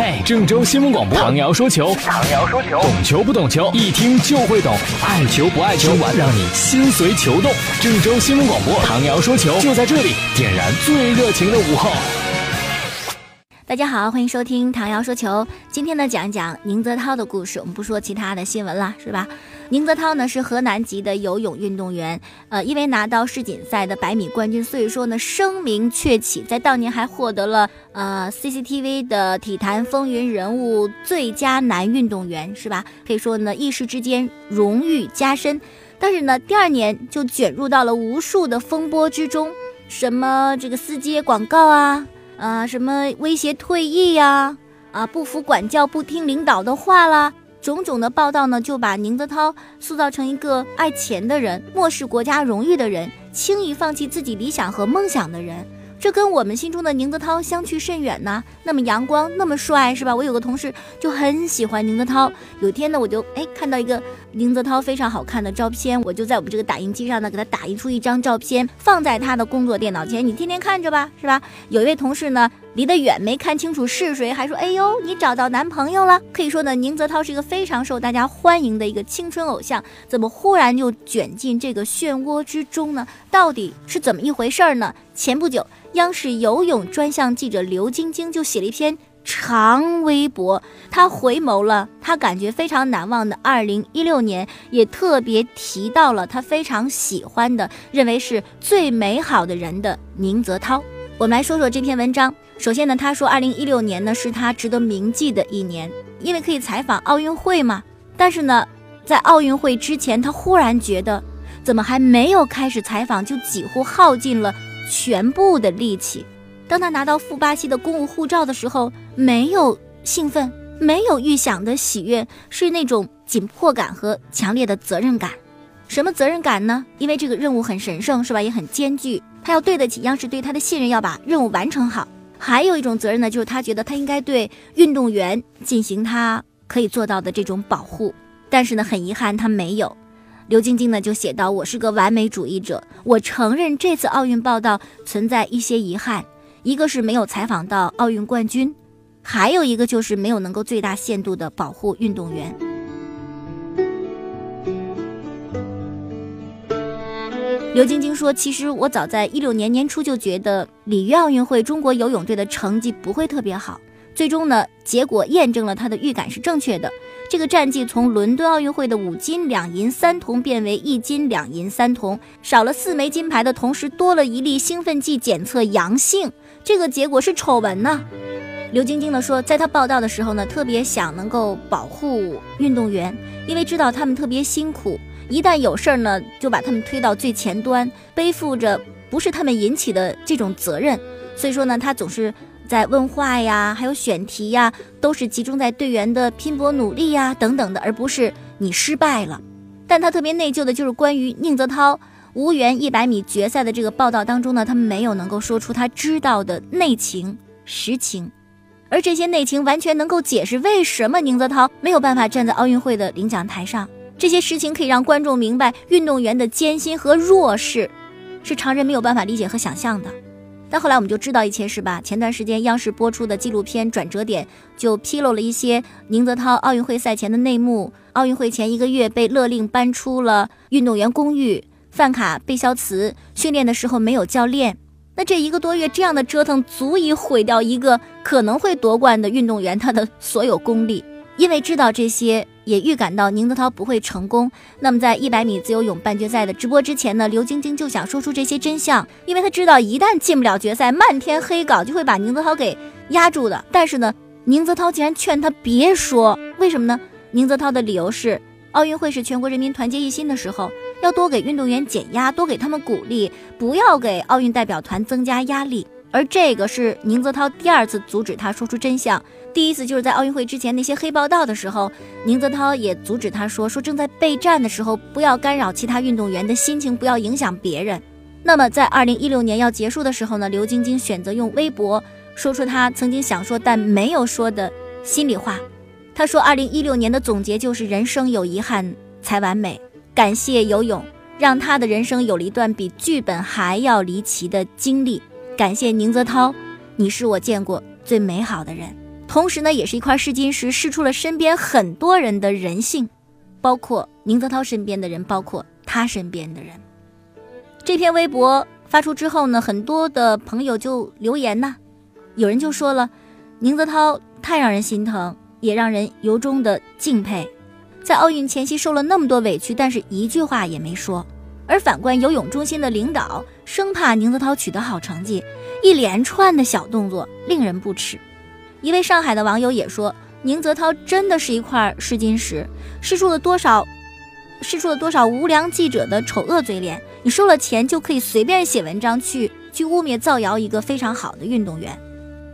嘿，郑州新闻广播，唐瑶说球，唐瑶说球，懂球不懂球，一听就会懂，爱球不爱球，让你心随球动。郑州新闻广播，唐瑶说球，就在这里，点燃最热情的午后。大家好，欢迎收听唐瑶说球。今天呢，讲一讲宁泽涛的故事。我们不说其他的新闻了，是吧？宁泽涛呢是河南籍的游泳运动员，呃，因为拿到世锦赛的百米冠军，所以说呢声名鹊起，在当年还获得了呃 CCTV 的体坛风云人物最佳男运动员，是吧？可以说呢一时之间荣誉加深。但是呢，第二年就卷入到了无数的风波之中，什么这个司机广告啊。啊，什么威胁退役呀？啊，不服管教、不听领导的话啦，种种的报道呢，就把宁泽涛塑造成一个爱钱的人、漠视国家荣誉的人、轻易放弃自己理想和梦想的人。这跟我们心中的宁泽涛相去甚远呢。那么阳光，那么帅，是吧？我有个同事就很喜欢宁泽涛。有天呢，我就哎看到一个宁泽涛非常好看的照片，我就在我们这个打印机上呢给他打印出一张照片，放在他的工作电脑前，你天天看着吧，是吧？有一位同事呢离得远没看清楚是谁，还说哎呦你找到男朋友了。可以说呢，宁泽涛是一个非常受大家欢迎的一个青春偶像，怎么忽然就卷进这个漩涡之中呢？到底是怎么一回事儿呢？前不久。央视游泳专项记者刘晶晶就写了一篇长微博，她回眸了她感觉非常难忘的2016年，也特别提到了她非常喜欢的、认为是最美好的人的宁泽涛。我们来说说这篇文章。首先呢，他说2016年呢是他值得铭记的一年，因为可以采访奥运会嘛。但是呢，在奥运会之前，他忽然觉得，怎么还没有开始采访，就几乎耗尽了。全部的力气。当他拿到赴巴西的公务护照的时候，没有兴奋，没有预想的喜悦，是那种紧迫感和强烈的责任感。什么责任感呢？因为这个任务很神圣，是吧？也很艰巨，他要对得起央视对他的信任，要把任务完成好。还有一种责任呢，就是他觉得他应该对运动员进行他可以做到的这种保护。但是呢，很遗憾，他没有。刘晶晶呢就写道：“我是个完美主义者，我承认这次奥运报道存在一些遗憾，一个是没有采访到奥运冠军，还有一个就是没有能够最大限度的保护运动员。”刘晶晶说：“其实我早在一六年年初就觉得里约奥运会中国游泳队的成绩不会特别好，最终呢，结果验证了他的预感是正确的。”这个战绩从伦敦奥运会的五金两银三铜变为一金两银三铜，少了四枚金牌的同时，多了一例兴奋剂检测阳性，这个结果是丑闻呢。刘晶晶呢说，在他报道的时候呢，特别想能够保护运动员，因为知道他们特别辛苦，一旦有事儿呢，就把他们推到最前端，背负着不是他们引起的这种责任，所以说呢，他总是。在问话呀，还有选题呀，都是集中在队员的拼搏努力呀等等的，而不是你失败了。但他特别内疚的就是关于宁泽涛无缘一百米决赛的这个报道当中呢，他没有能够说出他知道的内情实情，而这些内情完全能够解释为什么宁泽涛没有办法站在奥运会的领奖台上。这些实情可以让观众明白运动员的艰辛和弱势，是常人没有办法理解和想象的。但后来我们就知道一些事吧。前段时间央视播出的纪录片《转折点》就披露了一些宁泽涛奥运会赛前的内幕。奥运会前一个月被勒令搬出了运动员公寓，饭卡被消磁，训练的时候没有教练。那这一个多月这样的折腾，足以毁掉一个可能会夺冠的运动员他的所有功力。因为知道这些。也预感到宁泽涛不会成功。那么，在一百米自由泳半决赛的直播之前呢，刘晶晶就想说出这些真相，因为她知道一旦进不了决赛，漫天黑稿就会把宁泽涛给压住的。但是呢，宁泽涛竟然劝他别说，为什么呢？宁泽涛的理由是，奥运会是全国人民团结一心的时候，要多给运动员减压，多给他们鼓励，不要给奥运代表团增加压力。而这个是宁泽涛第二次阻止他说出真相。第一次就是在奥运会之前那些黑报道的时候，宁泽涛也阻止他说说正在备战的时候不要干扰其他运动员的心情，不要影响别人。那么在二零一六年要结束的时候呢，刘晶晶选择用微博说出他曾经想说但没有说的心里话。他说，二零一六年的总结就是人生有遗憾才完美，感谢游泳，让他的人生有了一段比剧本还要离奇的经历。感谢宁泽涛，你是我见过最美好的人。同时呢，也是一块试金石，试出了身边很多人的人性，包括宁泽涛身边的人，包括他身边的人。这篇微博发出之后呢，很多的朋友就留言呐，有人就说了，宁泽涛太让人心疼，也让人由衷的敬佩，在奥运前夕受了那么多委屈，但是一句话也没说。而反观游泳中心的领导，生怕宁泽涛取得好成绩，一连串的小动作令人不齿。一位上海的网友也说：“宁泽涛真的是一块试金石，试出了多少，试出了多少无良记者的丑恶嘴脸。你收了钱就可以随便写文章去去污蔑造谣一个非常好的运动员。”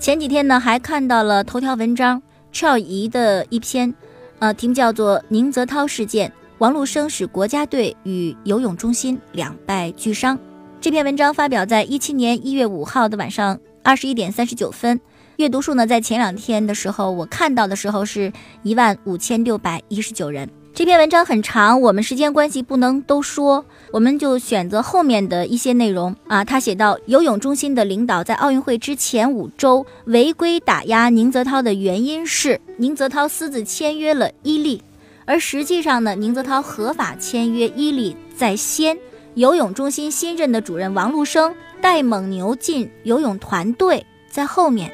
前几天呢，还看到了头条文章赵怡的一篇，呃，题目叫做《宁泽涛事件》。王璐生使国家队与游泳中心两败俱伤。这篇文章发表在一七年一月五号的晚上二十一点三十九分，阅读数呢，在前两天的时候我看到的时候是一万五千六百一十九人。这篇文章很长，我们时间关系不能都说，我们就选择后面的一些内容啊。他写到，游泳中心的领导在奥运会之前五周违规打压宁泽涛的原因是宁泽涛私自签约了伊利。而实际上呢，宁泽涛合法签约伊利在先，游泳中心新任的主任王璐生带蒙牛进游泳团队在后面。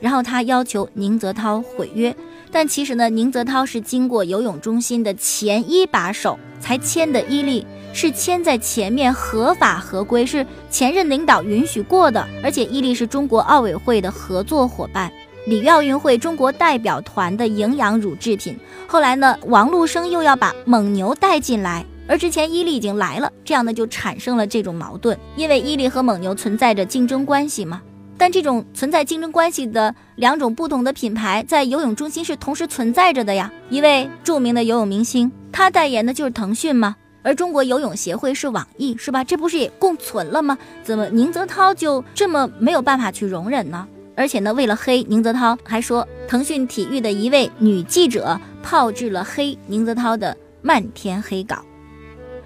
然后他要求宁泽涛毁约，但其实呢，宁泽涛是经过游泳中心的前一把手才签的伊利。是签在前面合法合规，是前任领导允许过的，而且伊利是中国奥委会的合作伙伴，里约奥运会中国代表团的营养乳制品。后来呢，王陆生又要把蒙牛带进来，而之前伊利已经来了，这样呢就产生了这种矛盾，因为伊利和蒙牛存在着竞争关系嘛。但这种存在竞争关系的两种不同的品牌，在游泳中心是同时存在着的呀。一位著名的游泳明星，他代言的就是腾讯嘛？而中国游泳协会是网易，是吧？这不是也共存了吗？怎么宁泽涛就这么没有办法去容忍呢？而且呢，为了黑宁泽涛，还说腾讯体育的一位女记者炮制了黑宁泽涛的漫天黑稿。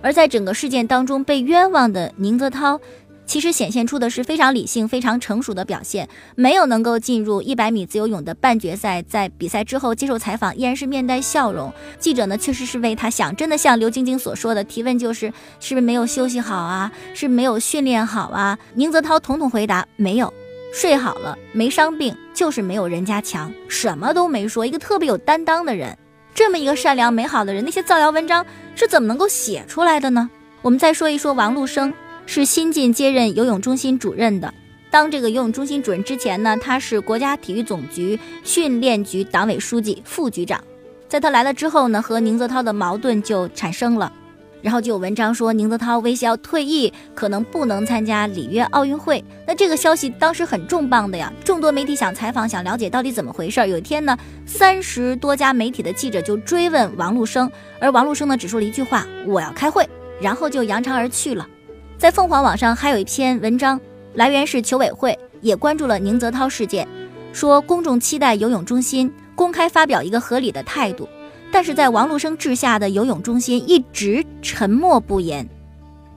而在整个事件当中被冤枉的宁泽涛。其实显现出的是非常理性、非常成熟的表现，没有能够进入一百米自由泳的半决赛。在比赛之后接受采访，依然是面带笑容。记者呢，确实是为他想，真的像刘晶晶所说的，提问就是是不是没有休息好啊？是没有训练好啊？宁泽涛统统回答没有，睡好了，没伤病，就是没有人家强，什么都没说。一个特别有担当的人，这么一个善良美好的人，那些造谣文章是怎么能够写出来的呢？我们再说一说王路生。是新晋接任游泳中心主任的。当这个游泳中心主任之前呢，他是国家体育总局训练局党委书记、副局长。在他来了之后呢，和宁泽涛的矛盾就产生了，然后就有文章说宁泽涛威胁要退役，可能不能参加里约奥运会。那这个消息当时很重磅的呀，众多媒体想采访、想了解到底怎么回事。有一天呢，三十多家媒体的记者就追问王璐生，而王璐生呢只说了一句话：“我要开会”，然后就扬长而去了。在凤凰网上还有一篇文章，来源是球委会，也关注了宁泽涛事件，说公众期待游泳中心公开发表一个合理的态度，但是在王璐生治下的游泳中心一直沉默不言。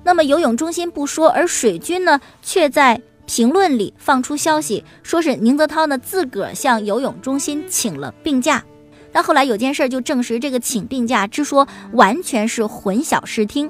那么游泳中心不说，而水军呢，却在评论里放出消息，说是宁泽涛呢自个儿向游泳中心请了病假。但后来有件事就证实，这个请病假之说完全是混淆视听。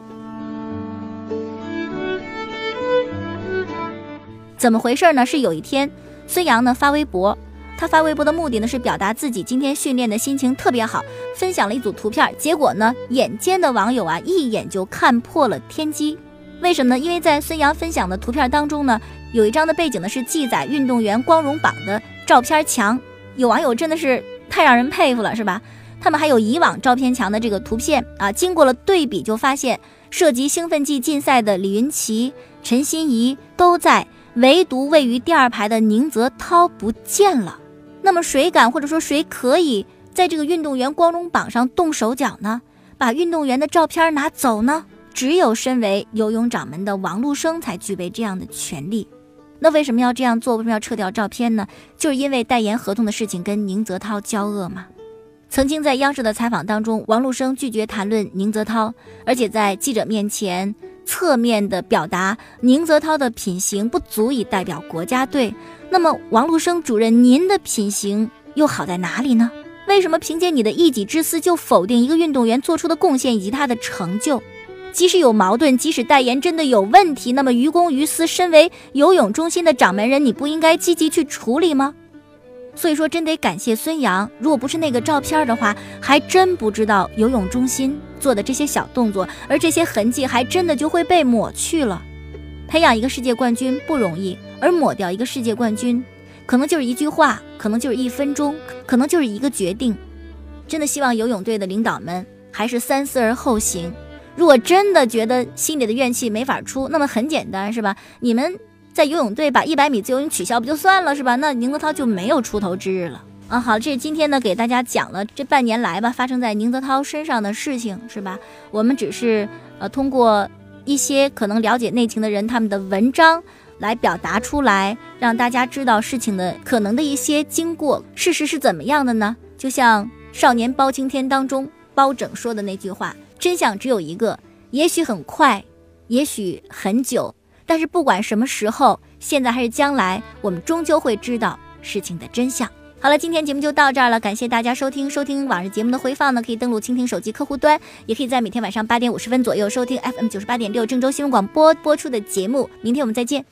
怎么回事呢？是有一天，孙杨呢发微博，他发微博的目的呢是表达自己今天训练的心情特别好，分享了一组图片。结果呢，眼尖的网友啊一眼就看破了天机。为什么呢？因为在孙杨分享的图片当中呢，有一张的背景呢是记载运动员光荣榜的照片墙。有网友真的是太让人佩服了，是吧？他们还有以往照片墙的这个图片啊，经过了对比，就发现涉及兴奋剂竞赛的李云奇、陈欣怡都在。唯独位于第二排的宁泽涛不见了，那么谁敢或者说谁可以在这个运动员光荣榜上动手脚呢？把运动员的照片拿走呢？只有身为游泳掌门的王陆生才具备这样的权利。那为什么要这样做？为什么要撤掉照片呢？就是因为代言合同的事情跟宁泽涛交恶嘛。曾经在央视的采访当中，王陆生拒绝谈论宁泽涛，而且在记者面前。侧面的表达宁泽涛的品行不足以代表国家队，那么王路生主任，您的品行又好在哪里呢？为什么凭借你的一己之私就否定一个运动员做出的贡献以及他的成就？即使有矛盾，即使代言真的有问题，那么于公于私，身为游泳中心的掌门人，你不应该积极去处理吗？所以说，真得感谢孙杨。如果不是那个照片的话，还真不知道游泳中心做的这些小动作，而这些痕迹还真的就会被抹去了。培养一个世界冠军不容易，而抹掉一个世界冠军，可能就是一句话，可能就是一分钟，可能就是一个决定。真的希望游泳队的领导们还是三思而后行。如果真的觉得心里的怨气没法出，那么很简单，是吧？你们。在游泳队把一百米自由泳取消不就算了是吧？那宁泽涛就没有出头之日了啊！好，这是今天呢给大家讲了这半年来吧发生在宁泽涛身上的事情是吧？我们只是呃通过一些可能了解内情的人他们的文章来表达出来，让大家知道事情的可能的一些经过。事实是怎么样的呢？就像《少年包青天》当中包拯说的那句话：“真相只有一个，也许很快，也许很久。”但是不管什么时候，现在还是将来，我们终究会知道事情的真相。好了，今天节目就到这儿了，感谢大家收听。收听往日节目的回放呢，可以登录蜻蜓手机客户端，也可以在每天晚上八点五十分左右收听 FM 九十八点六郑州新闻广播播出的节目。明天我们再见。